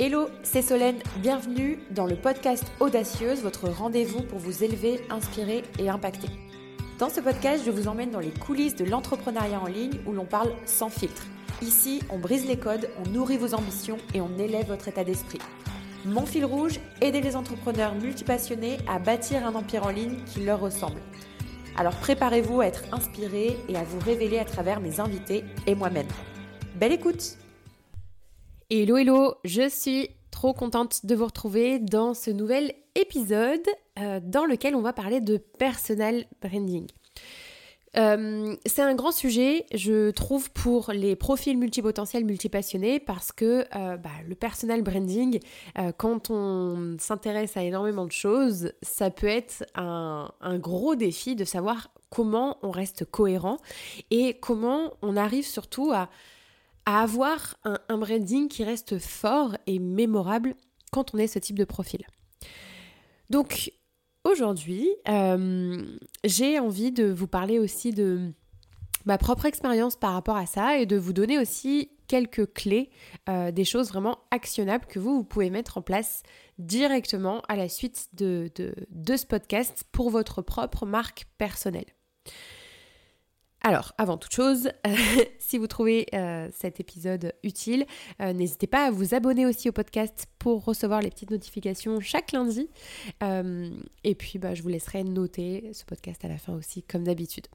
Hello, c'est Solène, bienvenue dans le podcast Audacieuse, votre rendez-vous pour vous élever, inspirer et impacter. Dans ce podcast, je vous emmène dans les coulisses de l'entrepreneuriat en ligne où l'on parle sans filtre. Ici, on brise les codes, on nourrit vos ambitions et on élève votre état d'esprit. Mon fil rouge, aider les entrepreneurs multipassionnés à bâtir un empire en ligne qui leur ressemble. Alors préparez-vous à être inspiré et à vous révéler à travers mes invités et moi-même. Belle écoute Hello hello, je suis trop contente de vous retrouver dans ce nouvel épisode euh, dans lequel on va parler de personal branding. Euh, c'est un grand sujet, je trouve, pour les profils multipotentiels, multipassionnés, parce que euh, bah, le personal branding, quand on s'intéresse à énormément de choses, ça peut être un, un, gros défi de savoir comment on reste cohérent et comment on arrive surtout à à avoir un, branding qui reste fort et mémorable quand on est ce type de profil. Donc aujourd'hui, euh, j'ai envie de vous parler aussi de ma propre expérience par rapport à ça et de vous donner aussi quelques clés, euh, des choses vraiment actionnables que vous, vous pouvez mettre en place directement à la suite de, de ce podcast pour votre propre marque personnelle. Alors, avant toute chose, si vous trouvez euh, cet épisode utile, euh, n'hésitez pas à vous abonner aussi au podcast pour recevoir les petites notifications chaque lundi. Euh, et puis, bah, je vous laisserai noter ce podcast à la fin aussi, comme d'habitude.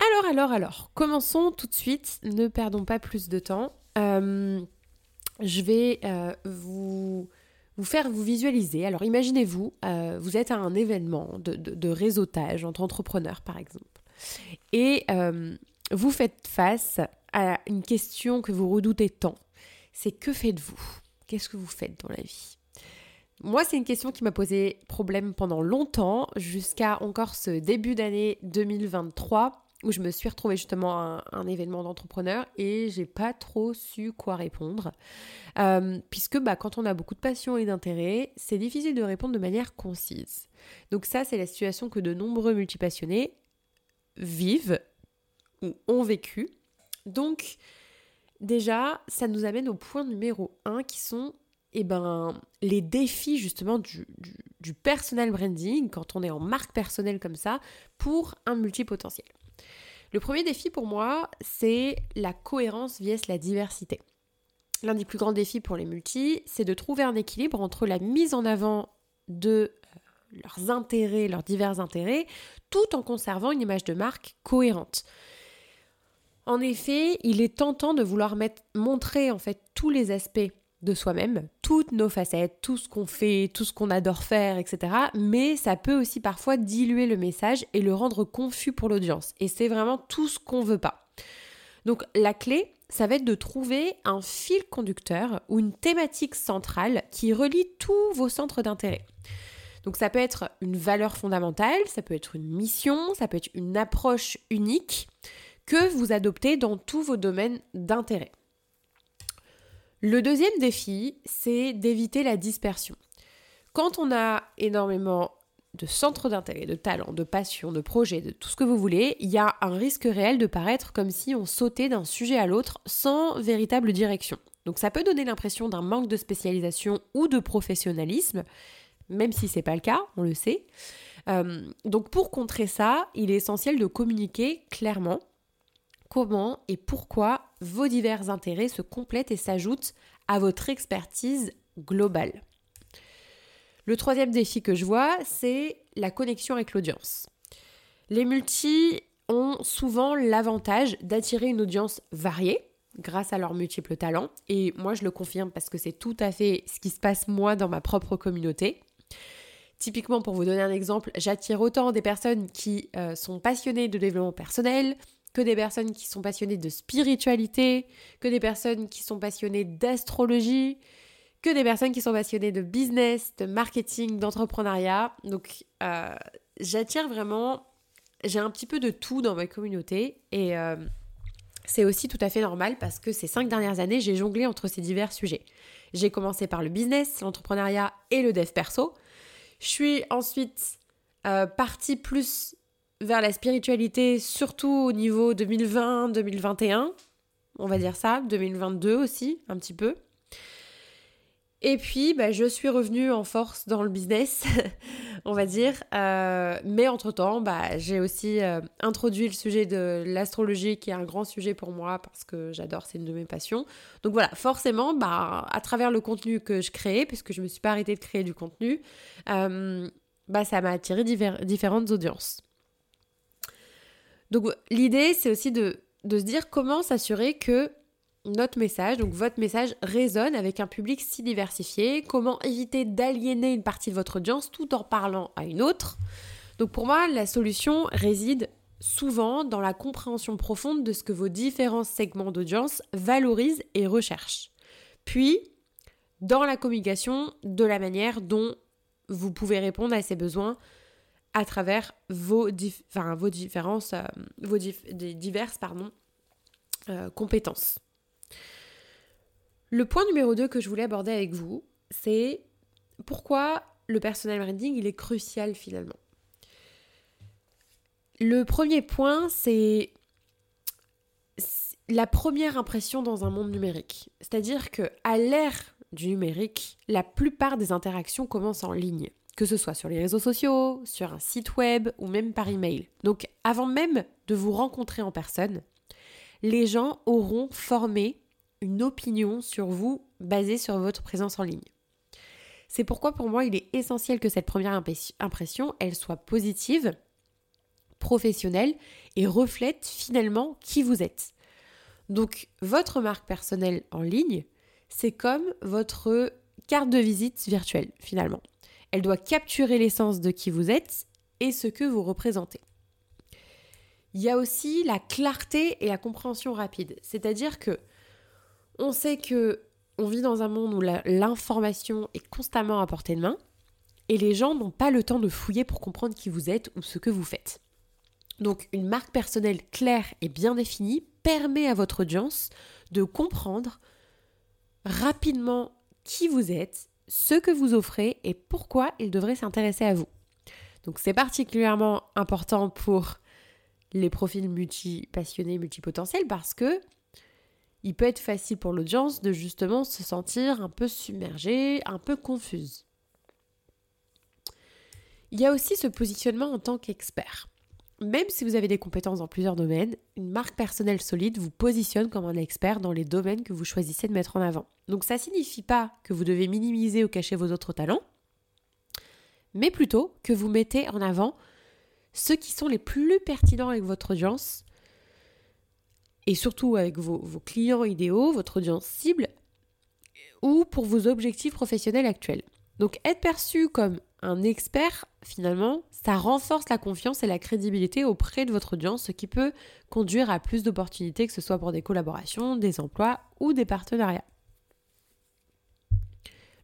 Alors, alors, alors, commençons tout de suite. Ne perdons pas plus de temps. je vais vous vous faire vous visualiser. Alors imaginez-vous, vous êtes à un événement de réseautage entre entrepreneurs par exemple. Et euh, vous faites face à une question que vous redoutez tant. C'est que faites-vous? Qu'est-ce que vous faites dans la vie? Moi, c'est une question qui m'a posé problème pendant longtemps, jusqu'à encore ce début d'année 2023, où je me suis retrouvée justement à un, événement d'entrepreneur et j'ai pas trop su quoi répondre. Euh, puisque bah, quand on a beaucoup de passion et d'intérêt, c'est difficile de répondre de manière concise. Donc ça, c'est la situation que de nombreux multipassionnés vivent ou ont vécu. Donc, déjà, ça nous amène au point numéro 1 qui sont eh ben, les défis justement du, du, personal branding quand on est en marque personnelle comme ça pour un multipotentiel. Le premier défi pour moi, c'est la cohérence vs la diversité. L'un des plus grands défis pour les multis, c'est de trouver un équilibre entre la mise en avant de leurs intérêts, leurs divers intérêts, tout en conservant une image de marque cohérente. En effet, il est tentant de vouloir montrer en fait tous les aspects de soi-même, toutes nos facettes, tout ce qu'on fait, tout ce qu'on adore faire, etc. Mais ça peut aussi parfois diluer le message et le rendre confus pour l'audience. Et c'est vraiment tout ce qu'on veut pas. Donc la clé, ça va être de trouver un fil conducteur ou une thématique centrale qui relie tous vos centres d'intérêt. Donc ça peut être une valeur fondamentale, ça peut être une mission, ça peut être une approche unique que vous adoptez dans tous vos domaines d'intérêt. Le deuxième défi, c'est d'éviter la dispersion. Quand on a énormément de centres d'intérêt, de talents, de passion, de projets, de tout ce que vous voulez, il y a un risque réel de paraître comme si on sautait d'un sujet à l'autre sans véritable direction. Donc ça peut donner l'impression d'un manque de spécialisation ou de professionnalisme, même si c'est pas le cas, on le sait. Euh, donc pour contrer ça, il est essentiel de communiquer clairement comment et pourquoi vos divers intérêts se complètent et s'ajoutent à votre expertise globale. Le troisième défi que je vois, c'est la connexion avec l'audience. Les multis ont souvent l'avantage d'attirer une audience variée grâce à leurs multiples talents. Et moi, je le confirme parce que c'est tout à fait ce qui se passe moi dans ma propre communauté. Typiquement, pour vous donner un exemple, j'attire autant des personnes qui euh, sont passionnées de développement personnel, que des personnes qui sont passionnées de spiritualité, que des personnes qui sont passionnées d'astrologie, que des personnes qui sont passionnées de business, de marketing, d'entrepreneuriat. Donc, euh, j'attire vraiment, j'ai un petit peu de tout dans ma communauté et euh, c'est aussi tout à fait normal parce que ces cinq dernières années, j'ai jonglé entre ces divers sujets. J'ai commencé par le business, l'entrepreneuriat et le dev perso. Je suis ensuite euh, partie plus vers la spiritualité, surtout au niveau 2020-2021, on va dire ça, 2022 aussi, un petit peu. Et puis, bah, je suis revenue en force dans le business, on va dire. Euh, mais entre-temps, bah, j'ai aussi euh, introduit le sujet de l'astrologie, qui est un grand sujet pour moi parce que j'adore, c'est une de mes passions. Donc voilà, forcément, bah, à travers le contenu que je crée, puisque je ne me suis pas arrêtée de créer du contenu, euh, ça m'a attiré différentes audiences. Donc l'idée, c'est aussi de se dire comment s'assurer que notre message, donc votre message résonne avec un public si diversifié, comment éviter d'aliéner une partie de votre audience tout en parlant à une autre? Donc pour moi, la solution réside souvent dans la compréhension profonde de ce que vos différents segments d'audience valorisent et recherchent. Puis, dans la communication de la manière dont vous pouvez répondre à ces besoins à travers vos, différences, euh, vos diverses euh, compétences. Le point numéro 2 que je voulais aborder avec vous, c'est pourquoi le personal branding, est crucial finalement. Le premier point, c'est la première impression dans un monde numérique. C'est-à-dire que à l'ère du numérique, la plupart des interactions commencent en ligne, que ce soit sur les réseaux sociaux, sur un site web ou même par email. Donc avant même de vous rencontrer en personne, les gens auront formé une opinion sur vous basée sur votre présence en ligne. C'est pourquoi pour moi il est essentiel que cette première impression, elle soit positive, professionnelle et reflète finalement qui vous êtes. Donc votre marque personnelle en ligne, c'est comme votre carte de visite virtuelle finalement. Elle doit capturer l'essence de qui vous êtes et ce que vous représentez. Il y a aussi la clarté et la compréhension rapide, c'est-à-dire que on sait que on vit dans un monde où l'information est constamment à portée de main et les gens n'ont pas le temps de fouiller pour comprendre qui vous êtes ou ce que vous faites. Donc une marque personnelle claire et bien définie permet à votre audience de comprendre rapidement qui vous êtes, ce que vous offrez et pourquoi ils devraient s'intéresser à vous. Donc c'est particulièrement important pour les profils multi-passionnés, multipotentiels parce que il peut être facile pour l'audience de justement se sentir un peu submergée, un peu confuse. Il y a aussi ce positionnement en tant qu'expert. Même si vous avez des compétences dans plusieurs domaines, une marque personnelle solide vous positionne comme un expert dans les domaines que vous choisissez de mettre en avant. Donc ça ne signifie pas que vous devez minimiser ou cacher vos autres talents, mais plutôt que vous mettez en avant ceux qui sont les plus pertinents avec votre audience et surtout avec vos, clients idéaux, votre audience cible, ou pour vos objectifs professionnels actuels. Donc être perçu comme un expert, finalement, ça renforce la confiance et la crédibilité auprès de votre audience, ce qui peut conduire à plus d'opportunités, que ce soit pour des collaborations, des emplois ou des partenariats.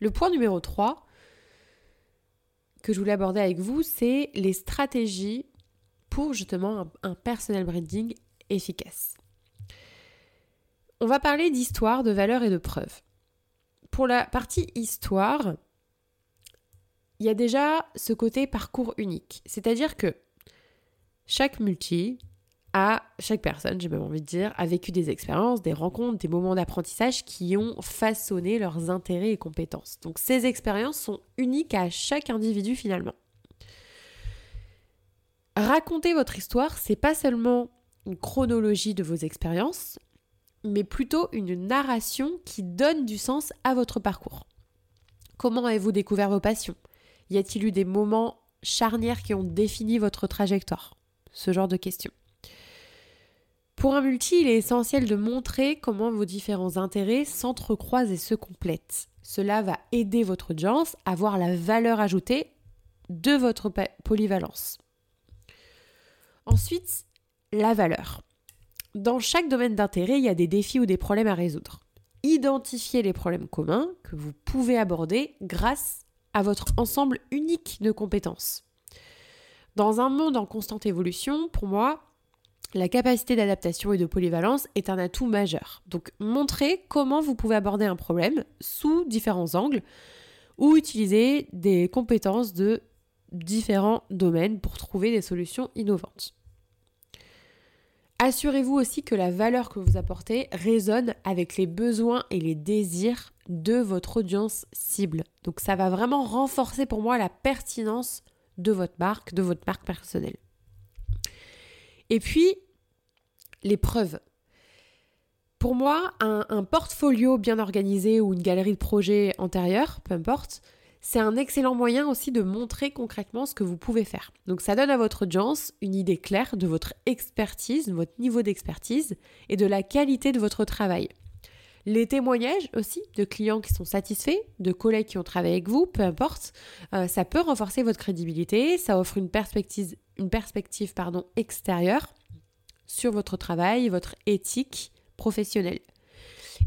Le point numéro 3 que je voulais aborder avec vous, c'est les stratégies pour justement un, un personal branding efficace. On va parler d'histoire, de valeur et de preuve. Pour la partie histoire, il y a déjà ce côté parcours unique. C'est-à-dire que chaque multi a, chaque personne, j'ai même envie de dire, a vécu des expériences, des rencontres, des moments d'apprentissage qui ont façonné leurs intérêts et compétences. Donc ces expériences sont uniques à chaque individu finalement. Raconter votre histoire, c'est pas seulement une chronologie de vos expériences, mais plutôt une narration qui donne du sens à votre parcours. Comment avez-vous découvert vos passions? Y a-t-il eu des moments charnières qui ont défini votre trajectoire? Ce genre de questions. Pour un multi, il est essentiel de montrer comment vos différents intérêts s'entrecroisent et se complètent. Cela va aider votre audience à voir la valeur ajoutée de votre polyvalence. Ensuite, la valeur. Dans chaque domaine d'intérêt, il y a des défis ou des problèmes à résoudre. Identifiez les problèmes communs que vous pouvez aborder grâce à votre ensemble unique de compétences. Dans un monde en constante évolution, pour moi, la capacité d'adaptation et de polyvalence est un atout majeur. Donc montrez comment vous pouvez aborder un problème sous différents angles ou utiliser des compétences de différents domaines pour trouver des solutions innovantes. Assurez-vous aussi que la valeur que vous apportez résonne avec les besoins et les désirs de votre audience cible. Donc ça va vraiment renforcer pour moi la pertinence de votre marque, de votre marque personnelle. Et puis, les preuves. Pour moi, un, portfolio bien organisé ou une galerie de projets antérieurs, peu importe, c'est un excellent moyen aussi de montrer concrètement ce que vous pouvez faire. Donc ça donne à votre audience une idée claire de votre expertise, de votre niveau d'expertise et de la qualité de votre travail. Les témoignages aussi de clients qui sont satisfaits, de collègues qui ont travaillé avec vous, peu importe, euh, ça peut renforcer votre crédibilité, ça offre une perspective, extérieure sur votre travail, votre éthique professionnelle.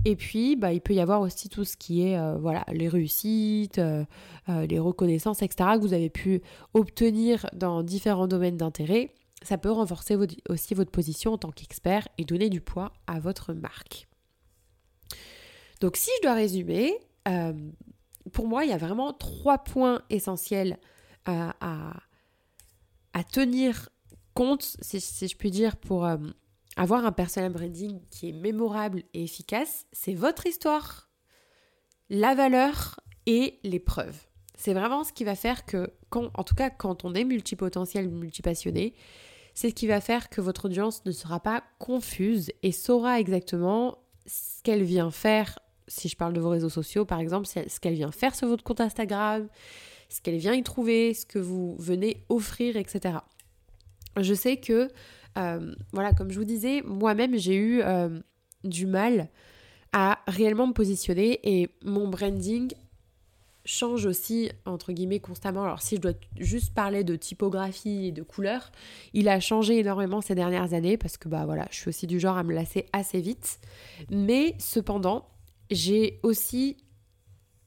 Et puis, bah, il peut y avoir aussi tout ce qui est euh, voilà, les réussites, euh, les reconnaissances, etc., que vous avez pu obtenir dans différents domaines d'intérêt. Ça peut renforcer aussi votre position en tant qu'expert et donner du poids à votre marque. Donc si je dois résumer, euh, pour moi, il y a vraiment trois points essentiels à, tenir compte, si, je puis dire, pour euh, avoir un personal branding qui est mémorable et efficace. C'est votre histoire, la valeur et les preuves. C'est vraiment ce qui va faire que, en tout cas quand on est multipotentiel, multipassionné, c'est ce qui va faire que votre audience ne sera pas confuse et saura exactement ce qu'elle vient faire si je parle de vos réseaux sociaux, par exemple, ce qu'elle vient faire sur votre compte Instagram, ce qu'elle vient y trouver, ce que vous venez offrir, etc. Je sais que, voilà, comme je vous disais, moi-même, j'ai eu euh, du mal à réellement me positionner et mon branding change aussi, entre guillemets, constamment. Alors si je dois juste parler de typographie et de couleur, il a changé énormément ces dernières années parce que, bah voilà, je suis aussi du genre à me lasser assez vite. Mais cependant, j'ai aussi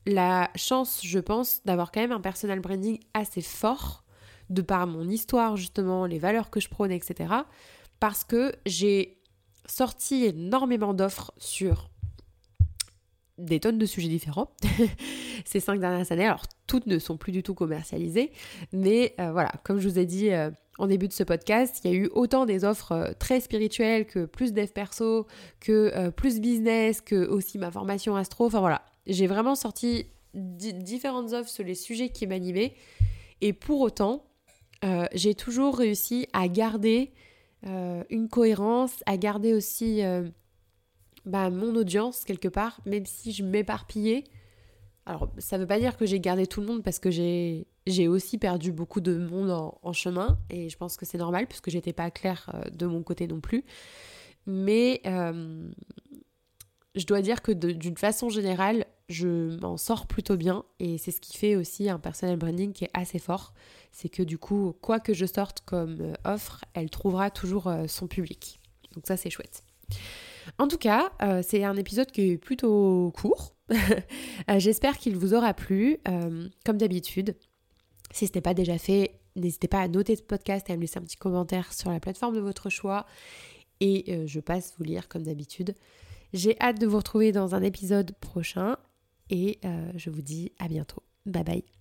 la chance, je pense, d'avoir quand même un personal branding assez fort, de par mon histoire justement, les valeurs que je prône, etc. Parce que j'ai sorti énormément d'offres sur des tonnes de sujets différents ces cinq dernières années. Alors toutes ne sont plus du tout commercialisées, mais euh, voilà, comme je vous ai dit euh, en début de ce podcast, il y a eu autant des offres euh, très spirituelles que plus dev perso, que plus business, que aussi ma formation astro. Enfin voilà, j'ai vraiment sorti différentes offres sur les sujets qui m'animaient, et pour autant, j'ai toujours réussi à garder une cohérence, à garder aussi bah, mon audience quelque part, même si je m'éparpillais. Alors, ça ne veut pas dire que j'ai gardé tout le monde parce que j'ai, aussi perdu beaucoup de monde en, chemin et je pense que c'est normal puisque j'étais pas claire euh, de mon côté non plus. Mais euh, je dois dire que d'une façon générale, je m'en sors plutôt bien et c'est ce qui fait aussi un personal branding qui est assez fort. C'est que du coup, quoi que je sorte comme euh, offre, elle trouvera toujours son public. Donc ça, c'est chouette. En tout cas, euh, c'est un épisode qui est plutôt court. Euh, j'espère qu'il vous aura plu. Euh, comme d'habitude, si ce n'est pas déjà fait, n'hésitez pas à noter ce podcast et à me laisser un petit commentaire sur la plateforme de votre choix. Et je passe vous lire comme d'habitude. J'ai hâte de vous retrouver dans un épisode prochain et je vous dis à bientôt. Bye bye.